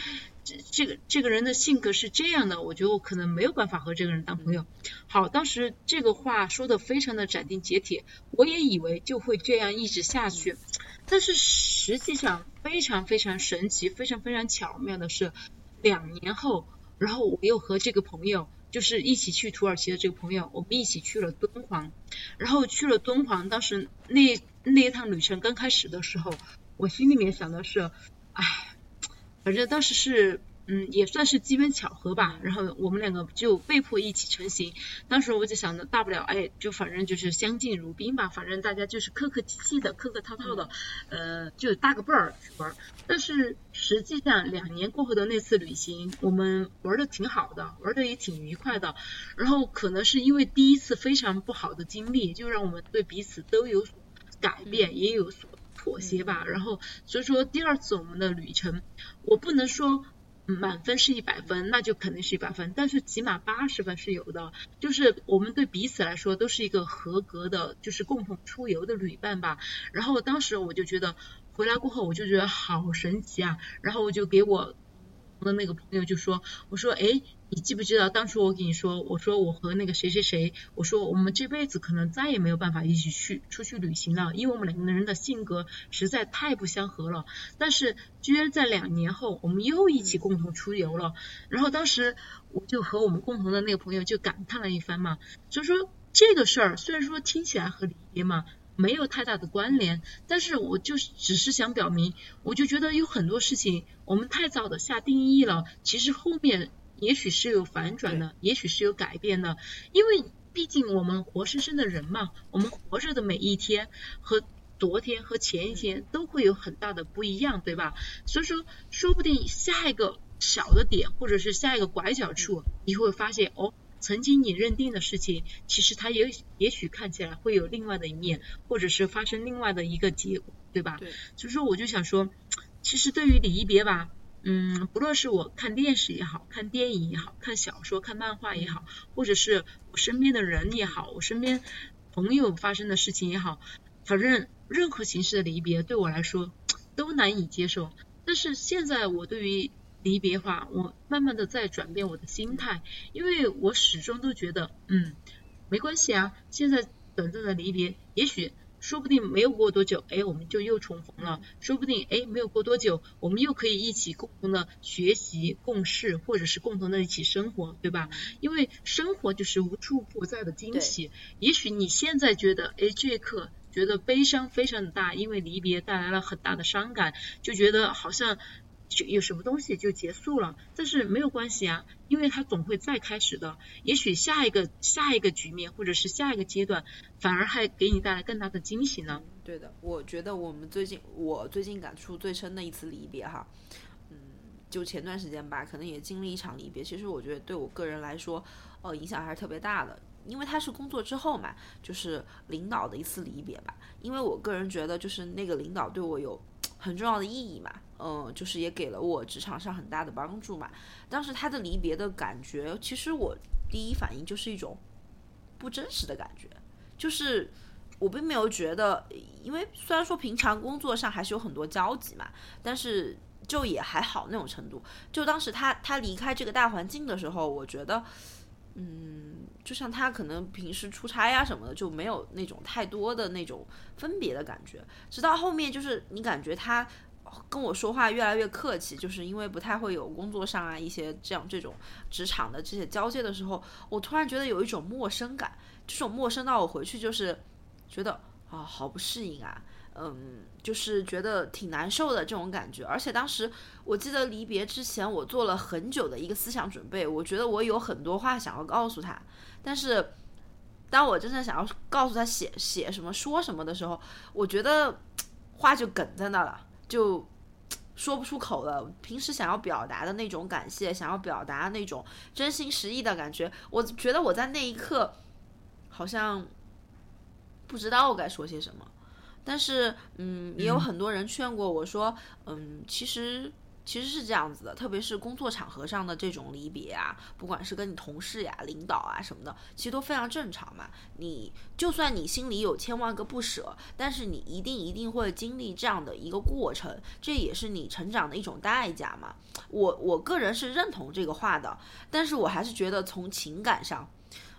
这这个这个人的性格是这样的，我觉得我可能没有办法和这个人当朋友。好，当时这个话说的非常的斩钉截铁，我也以为就会这样一直下去，但是实际上非常非常神奇，非常非常巧妙的是，两年后。然后我又和这个朋友，就是一起去土耳其的这个朋友，我们一起去了敦煌。然后去了敦煌，当时那那一趟旅程刚开始的时候，我心里面想的是，哎，反正当时是。嗯，也算是机缘巧合吧，然后我们两个就被迫一起成行。当时我就想着，大不了哎，就反正就是相敬如宾吧，反正大家就是客客气气的、客客套套的，呃，就搭个伴儿去玩。但是实际上两年过后的那次旅行，我们玩的挺好的，玩的也挺愉快的。然后可能是因为第一次非常不好的经历，就让我们对彼此都有改变，也有所妥协吧。然后所以说第二次我们的旅程，我不能说。满分是一百分，那就肯定是一百分，但是起码八十分是有的。就是我们对彼此来说都是一个合格的，就是共同出游的旅伴吧。然后当时我就觉得回来过后，我就觉得好神奇啊。然后我就给我的那个朋友就说，我说，哎。你记不记得当初我跟你说，我说我和那个谁谁谁，我说我们这辈子可能再也没有办法一起去出去旅行了，因为我们两个人的性格实在太不相合了。但是居然在两年后，我们又一起共同出游了。然后当时我就和我们共同的那个朋友就感叹了一番嘛，就说这个事儿虽然说听起来很离别嘛没有太大的关联，但是我就只是想表明，我就觉得有很多事情我们太早的下定义了，其实后面。也许是有反转的，也许是有改变的，因为毕竟我们活生生的人嘛，我们活着的每一天和昨天和前一天都会有很大的不一样，对吧？所以说，说不定下一个小的点，或者是下一个拐角处，你会发现哦，曾经你认定的事情，其实它也也许看起来会有另外的一面，或者是发生另外的一个结果，对吧？对。所以说，我就想说，其实对于离别吧。嗯，不论是我看电视也好看电影也好看小说看漫画也好，或者是我身边的人也好，我身边朋友发生的事情也好，反正任何形式的离别对我来说都难以接受。但是现在我对于离别话，我慢慢的在转变我的心态，因为我始终都觉得，嗯，没关系啊，现在短暂的离别，也许。说不定没有过多久，哎，我们就又重逢了。说不定，哎，没有过多久，我们又可以一起共同的学习、共事，或者是共同的一起生活，对吧？因为生活就是无处不在的惊喜。也许你现在觉得，哎，这一刻觉得悲伤非常的大，因为离别带来了很大的伤感，就觉得好像。有什么东西就结束了，但是没有关系啊，因为它总会再开始的。也许下一个下一个局面或者是下一个阶段，反而还给你带来更大的惊喜呢。对的，我觉得我们最近我最近感触最深的一次离别哈，嗯，就前段时间吧，可能也经历一场离别。其实我觉得对我个人来说，呃，影响还是特别大的。因为他是工作之后嘛，就是领导的一次离别吧。因为我个人觉得，就是那个领导对我有很重要的意义嘛，嗯，就是也给了我职场上很大的帮助嘛。当时他的离别的感觉，其实我第一反应就是一种不真实的感觉，就是我并没有觉得，因为虽然说平常工作上还是有很多交集嘛，但是就也还好那种程度。就当时他他离开这个大环境的时候，我觉得。嗯，就像他可能平时出差呀什么的，就没有那种太多的那种分别的感觉。直到后面，就是你感觉他跟我说话越来越客气，就是因为不太会有工作上啊一些这样这种职场的这些交接的时候，我突然觉得有一种陌生感，这种陌生到我回去就是觉得啊，好不适应啊。嗯，就是觉得挺难受的这种感觉，而且当时我记得离别之前，我做了很久的一个思想准备，我觉得我有很多话想要告诉他，但是当我真正想要告诉他写写什么说什么的时候，我觉得 话就梗在那了，就说不出口了。平时想要表达的那种感谢，想要表达那种真心实意的感觉，我觉得我在那一刻好像不知道该说些什么。但是，嗯，也有很多人劝过我说，嗯，其实其实是这样子的，特别是工作场合上的这种离别啊，不管是跟你同事呀、领导啊什么的，其实都非常正常嘛。你就算你心里有千万个不舍，但是你一定一定会经历这样的一个过程，这也是你成长的一种代价嘛。我我个人是认同这个话的，但是我还是觉得从情感上。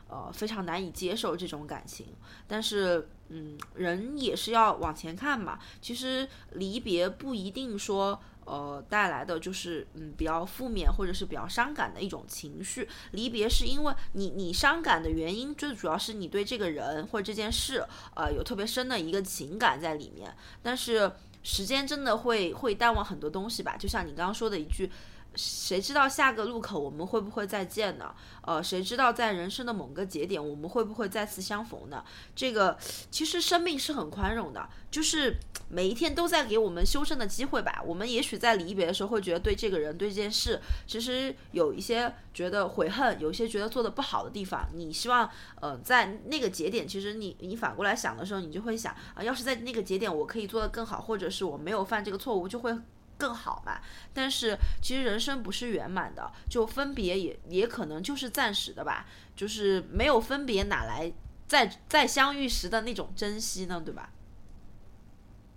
呃，非常难以接受这种感情，但是，嗯，人也是要往前看嘛。其实离别不一定说，呃，带来的就是，嗯，比较负面或者是比较伤感的一种情绪。离别是因为你，你伤感的原因，最主要是你对这个人或者这件事，呃，有特别深的一个情感在里面。但是时间真的会会淡忘很多东西吧？就像你刚刚说的一句。谁知道下个路口我们会不会再见呢？呃，谁知道在人生的某个节点我们会不会再次相逢呢？这个其实生命是很宽容的，就是每一天都在给我们修正的机会吧。我们也许在离别的时候会觉得对这个人、对这件事，其实有一些觉得悔恨，有些觉得做的不好的地方。你希望，呃，在那个节点，其实你你反过来想的时候，你就会想啊，要是在那个节点我可以做得更好，或者是我没有犯这个错误，就会。更好嘛？但是其实人生不是圆满的，就分别也也可能就是暂时的吧。就是没有分别，哪来再再相遇时的那种珍惜呢？对吧？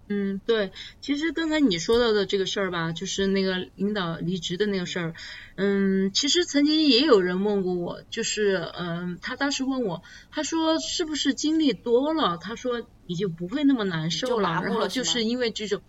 嗯，对。其实刚才你说到的这个事儿吧，就是那个领导离职的那个事儿。嗯，其实曾经也有人问过我，就是嗯，他当时问我，他说是不是经历多了，他说你就不会那么难受了，然后就是因为这种。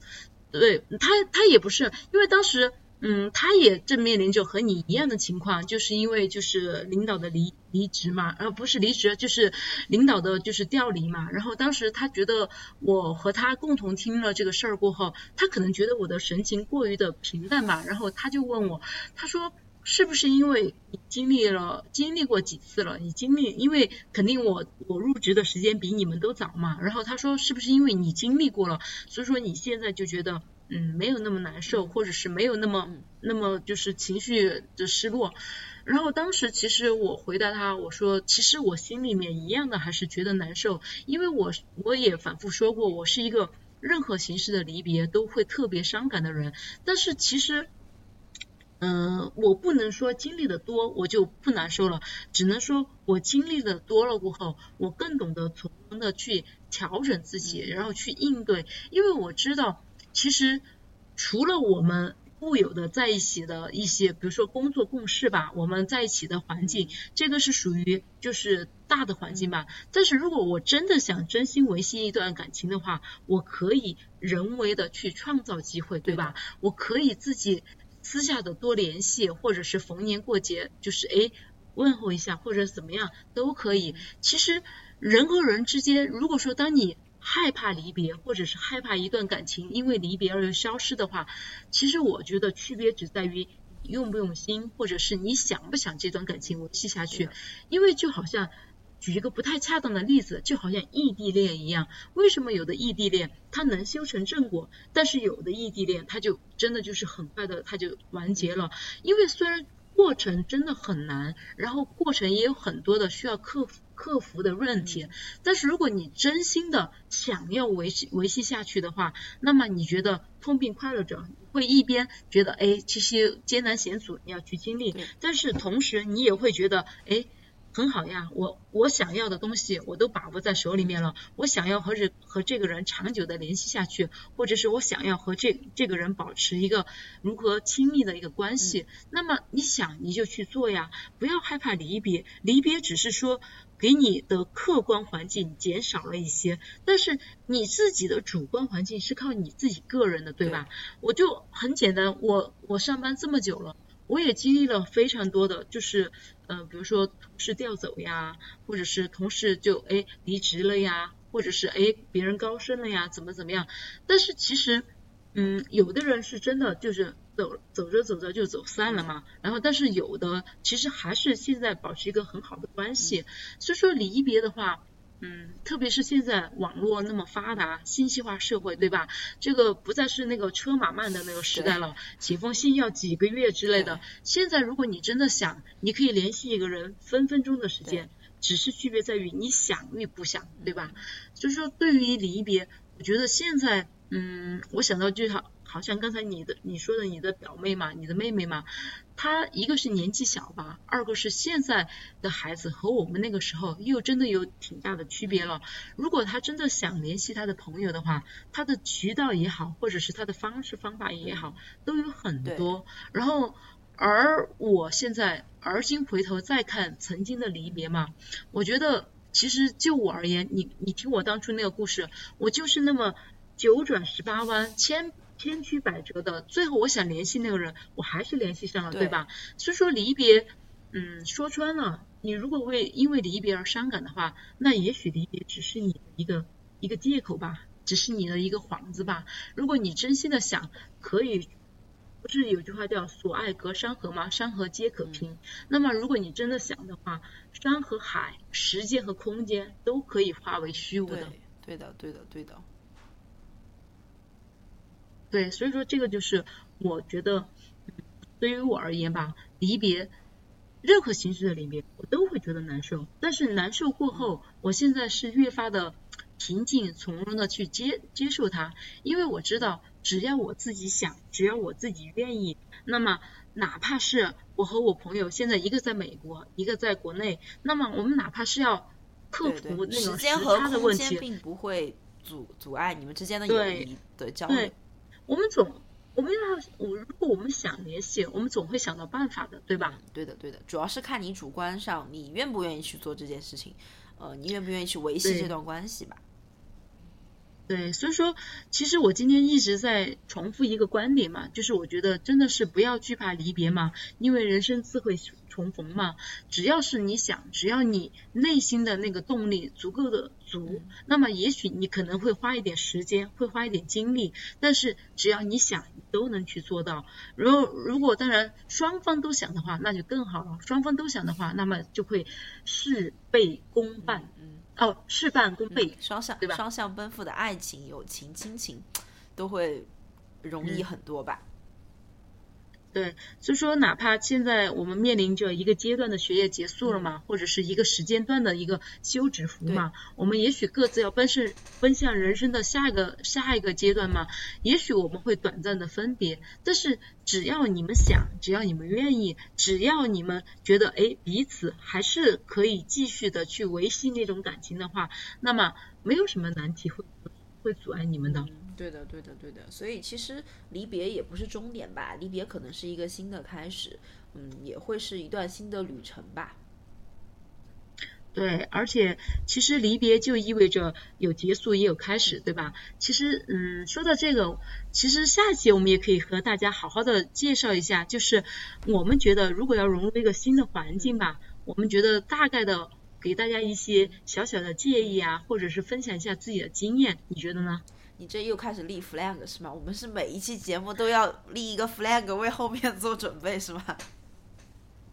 对他，他也不是，因为当时，嗯，他也正面临着和你一样的情况，就是因为就是领导的离离职嘛，呃，不是离职，就是领导的就是调离嘛。然后当时他觉得我和他共同听了这个事儿过后，他可能觉得我的神情过于的平淡吧，然后他就问我，他说。是不是因为你经历了经历过几次了？你经历，因为肯定我我入职的时间比你们都早嘛。然后他说，是不是因为你经历过了，所以说你现在就觉得嗯没有那么难受，或者是没有那么那么就是情绪的失落。然后当时其实我回答他，我说其实我心里面一样的还是觉得难受，因为我我也反复说过，我是一个任何形式的离别都会特别伤感的人。但是其实。嗯，我不能说经历的多我就不难受了，只能说我经历的多了过后，我更懂得从容的去调整自己，然后去应对。因为我知道，其实除了我们固有的在一起的一些，比如说工作共事吧，我们在一起的环境，这个是属于就是大的环境吧。但是如果我真的想真心维系一段感情的话，我可以人为的去创造机会，对吧？我可以自己。私下的多联系，或者是逢年过节，就是哎问候一下，或者怎么样都可以。其实人和人之间，如果说当你害怕离别，或者是害怕一段感情因为离别而消失的话，其实我觉得区别只在于用不用心，或者是你想不想这段感情维系下去。因为就好像。举一个不太恰当的例子，就好像异地恋一样，为什么有的异地恋它能修成正果，但是有的异地恋它就真的就是很快的它就完结了？因为虽然过程真的很难，然后过程也有很多的需要克服克服的问题。但是如果你真心的想要维系维系下去的话，那么你觉得痛并快乐着，会一边觉得哎这些艰难险阻你要去经历，但是同时你也会觉得哎。很好呀，我我想要的东西我都把握在手里面了。我想要和这和这个人长久的联系下去，或者是我想要和这这个人保持一个如何亲密的一个关系。那么你想你就去做呀，不要害怕离别。离别只是说给你的客观环境减少了一些，但是你自己的主观环境是靠你自己个人的，对吧？我就很简单，我我上班这么久了。我也经历了非常多的，就是，呃，比如说同事调走呀，或者是同事就哎离职了呀，或者是哎别人高升了呀，怎么怎么样？但是其实，嗯，有的人是真的就是走走着走着就走散了嘛，然后但是有的其实还是现在保持一个很好的关系，所以说离别的话。嗯，特别是现在网络那么发达，信息化社会，对吧？这个不再是那个车马慢的那个时代了，写封信要几个月之类的。现在如果你真的想，你可以联系一个人，分分钟的时间，只是区别在于你想与不想，对吧？就是说，对于离别，我觉得现在，嗯，我想到就好。好像刚才你的你说的你的表妹嘛，你的妹妹嘛，她一个是年纪小吧，二个是现在的孩子和我们那个时候又真的有挺大的区别了。如果她真的想联系她的朋友的话，她的渠道也好，或者是她的方式方法也好，都有很多。然后，而我现在而今回头再看曾经的离别嘛，我觉得其实就我而言，你你听我当初那个故事，我就是那么九转十八弯，千。千曲百折的，最后我想联系那个人，我还是联系上了，对吧？所以说离别，嗯，说穿了，你如果为因为离别而伤感的话，那也许离别只是你的一个一个借口吧，只是你的一个幌子吧。如果你真心的想，可以，不是有句话叫“所爱隔山河”吗？山河皆可平。那么如果你真的想的话，山和海、时间和空间都可以化为虚无的。对的，对的，对的。对，所以说这个就是我觉得，对于我而言吧，离别，任何形式的离别，我都会觉得难受。但是难受过后，我现在是越发的平静从容的去接接受它，因为我知道，只要我自己想，只要我自己愿意，那么哪怕是我和我朋友现在一个在美国，一个在国内，那么我们哪怕是要克服那个时差的问题，并不会阻阻碍你们之间的友谊的交流。我们总，我们要，我如果我们想联系，我们总会想到办法的，对吧？对的，对的，主要是看你主观上，你愿不愿意去做这件事情，呃，你愿不愿意去维系这段关系吧？对，所以说，其实我今天一直在重复一个观点嘛，就是我觉得真的是不要惧怕离别嘛，因为人生自会重逢嘛。只要是你想，只要你内心的那个动力足够的足，那么也许你可能会花一点时间，会花一点精力，但是只要你想，都能去做到。如如果当然双方都想的话，那就更好了。双方都想的话，那么就会事倍功半。哦，事半功倍，双向对吧？双向奔赴的爱情、友情、亲情，都会容易很多吧。对，所以说，哪怕现在我们面临着一个阶段的学业结束了嘛，或者是一个时间段的一个休止符嘛，我们也许各自要奔是奔向人生的下一个下一个阶段嘛，也许我们会短暂的分别，但是只要你们想，只要你们愿意，只要你们觉得哎彼此还是可以继续的去维系那种感情的话，那么没有什么难题会会阻碍你们的。对的，对的，对的，所以其实离别也不是终点吧，离别可能是一个新的开始，嗯，也会是一段新的旅程吧。对，而且其实离别就意味着有结束也有开始，对吧？其实，嗯，说到这个，其实下一期我们也可以和大家好好的介绍一下，就是我们觉得如果要融入一个新的环境吧，我们觉得大概的给大家一些小小的建议啊，或者是分享一下自己的经验，你觉得呢？你这又开始立 flag 是吗？我们是每一期节目都要立一个 flag 为后面做准备是吗？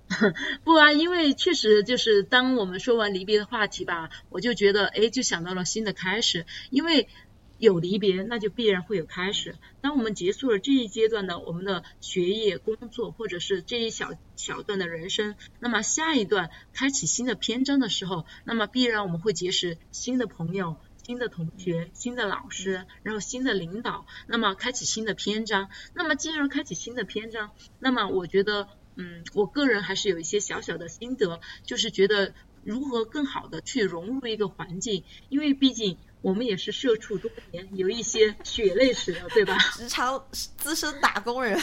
不啊，因为确实就是当我们说完离别的话题吧，我就觉得哎，就想到了新的开始。因为有离别，那就必然会有开始。当我们结束了这一阶段的我们的学业、工作，或者是这一小小段的人生，那么下一段开启新的篇章的时候，那么必然我们会结识新的朋友、新的同学、新的老师，然后新的领导，那么开启新的篇章。那么既然开启新的篇章，那么我觉得，嗯，我个人还是有一些小小的心得，就是觉得如何更好的去融入一个环境，因为毕竟。我们也是社畜多年，有一些血泪史的，对吧？职场资深打工人，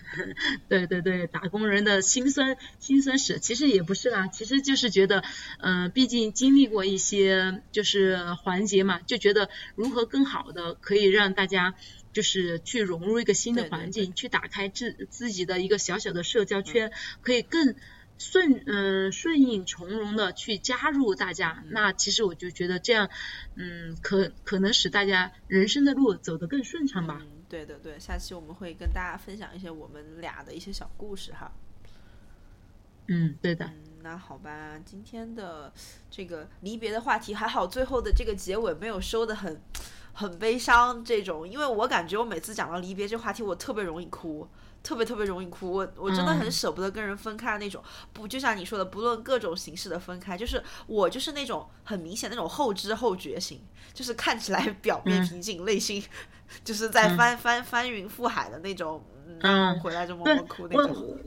对对对，打工人的辛酸辛酸史，其实也不是啦，其实就是觉得，嗯，毕竟经历过一些就是环节嘛，就觉得如何更好的可以让大家就是去融入一个新的环境，去打开自自己的一个小小的社交圈，可以更。顺嗯顺应从容的去加入大家，那其实我就觉得这样，嗯可可能使大家人生的路走得更顺畅吧。嗯，对的对，下期我们会跟大家分享一些我们俩的一些小故事哈。嗯，对的。嗯，那好吧，今天的这个离别的话题还好，最后的这个结尾没有收的很很悲伤这种，因为我感觉我每次讲到离别这话题，我特别容易哭。特别特别容易哭，我我真的很舍不得跟人分开的那种。不，就像你说的，不论各种形式的分开，就是我就是那种很明显那种后知后觉型，就是看起来表面平静，内心就是在翻翻翻云覆海的那种。嗯，回来就默默哭那种。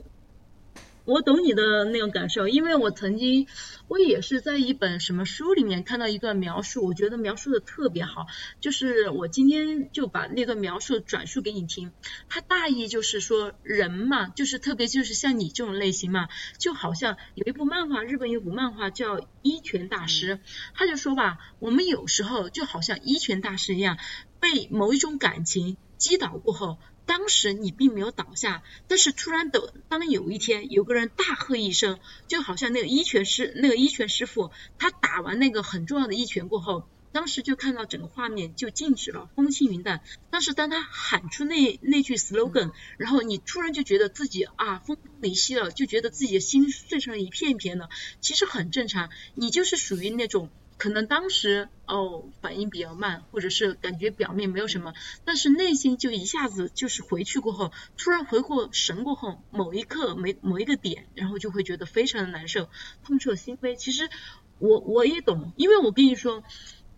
我懂你的那种感受，因为我曾经，我也是在一本什么书里面看到一段描述，我觉得描述的特别好，就是我今天就把那段描述转述给你听。它大意就是说，人嘛，就是特别就是像你这种类型嘛，就好像有一部漫画，日本有部漫画叫《一拳大师》，他就说吧，我们有时候就好像一拳大师一样，被某一种感情击倒过后。当时你并没有倒下，但是突然的，当有一天有个人大喝一声，就好像那个一拳师，那个一拳师傅，他打完那个很重要的一拳过后，当时就看到整个画面就静止了，风轻云淡。但是当他喊出那那句 slogan，然后你突然就觉得自己啊风离析了，就觉得自己的心碎成了一片一片的。其实很正常，你就是属于那种。可能当时哦反应比较慢，或者是感觉表面没有什么，但是内心就一下子就是回去过后，突然回过神过后，某一刻某某一个点，然后就会觉得非常的难受，痛彻心扉。其实我我也懂，因为我跟你说，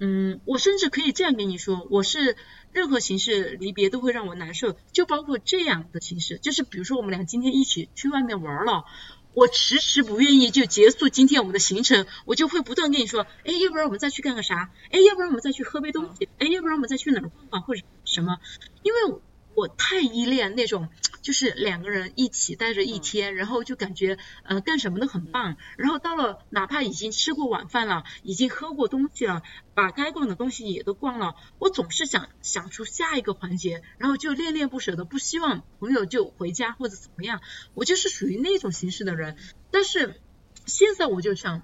嗯，我甚至可以这样跟你说，我是任何形式离别都会让我难受，就包括这样的形式，就是比如说我们俩今天一起去外面玩了。我迟迟不愿意就结束今天我们的行程，我就会不断跟你说，哎，要不然我们再去干个啥？哎，要不然我们再去喝杯东西？哎，要不然我们再去哪儿逛逛或者什么？因为。我太依恋那种，就是两个人一起待着一天，然后就感觉呃干什么都很棒。然后到了哪怕已经吃过晚饭了，已经喝过东西了，把该逛的东西也都逛了，我总是想想出下一个环节，然后就恋恋不舍的，不希望朋友就回家或者怎么样。我就是属于那种形式的人。但是现在我就想。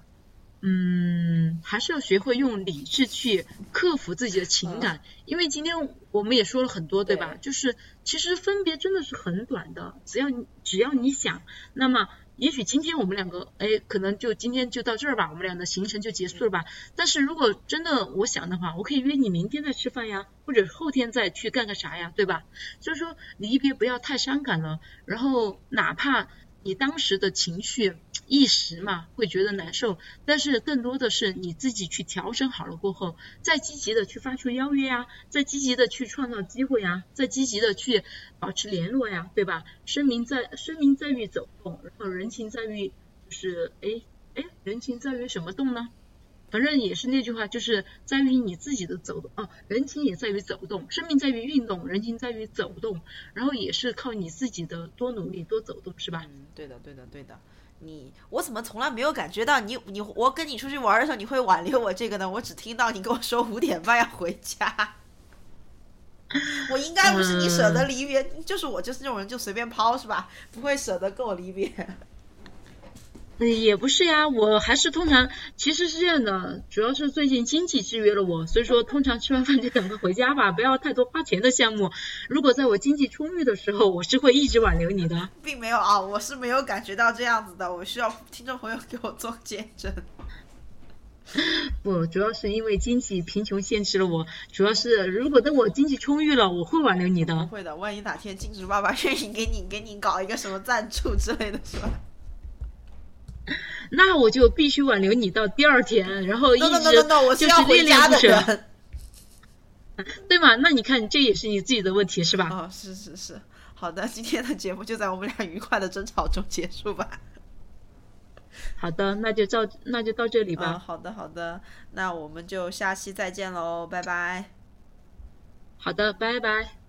嗯，还是要学会用理智去克服自己的情感，因为今天我们也说了很多，对吧？就是其实分别真的是很短的，只要你只要你想，那么也许今天我们两个，哎，可能就今天就到这儿吧，我们俩的行程就结束了吧。但是如果真的我想的话，我可以约你明天再吃饭呀，或者后天再去干个啥呀，对吧？所以说离别不要太伤感了，然后哪怕你当时的情绪。一时嘛会觉得难受，但是更多的是你自己去调整好了过后，再积极的去发出邀约呀，再积极的去创造机会呀，再积极的去保持联络呀，对吧？生命在生命在于走动，然后人情在于就是哎哎，人情在于什么动呢？反正也是那句话，就是在于你自己的走动啊，人情也在于走动，生命在于运动，人情在于走动，然后也是靠你自己的多努力多走动，是吧？嗯，对的，对的，对的。你我怎么从来没有感觉到你你我跟你出去玩的时候你会挽留我这个呢？我只听到你跟我说五点半要回家，我应该不是你舍得离别，就是我就是这种人就随便抛是吧？不会舍得跟我离别。也不是呀，我还是通常其实是这样的，主要是最近经济制约了我，所以说通常吃完饭就赶快回家吧，不要太多花钱的项目。如果在我经济充裕的时候，我是会一直挽留你的。并没有啊，我是没有感觉到这样子的，我需要听众朋友给我做见证。不，主要是因为经济贫穷限制了我。主要是如果等我经济充裕了，我会挽留你的。不会的，万一哪天金主爸爸愿意给你给你搞一个什么赞助之类的，是吧？那我就必须挽留你到第二天，然后一直就是恋恋不舍，对吗？那你看，这也是你自己的问题，是吧？哦，是是是，好的，今天的节目就在我们俩愉快的争吵中结束吧。好的，那就到那就到这里吧。好的好的，那我们就下期再见喽，拜拜。好的，拜拜。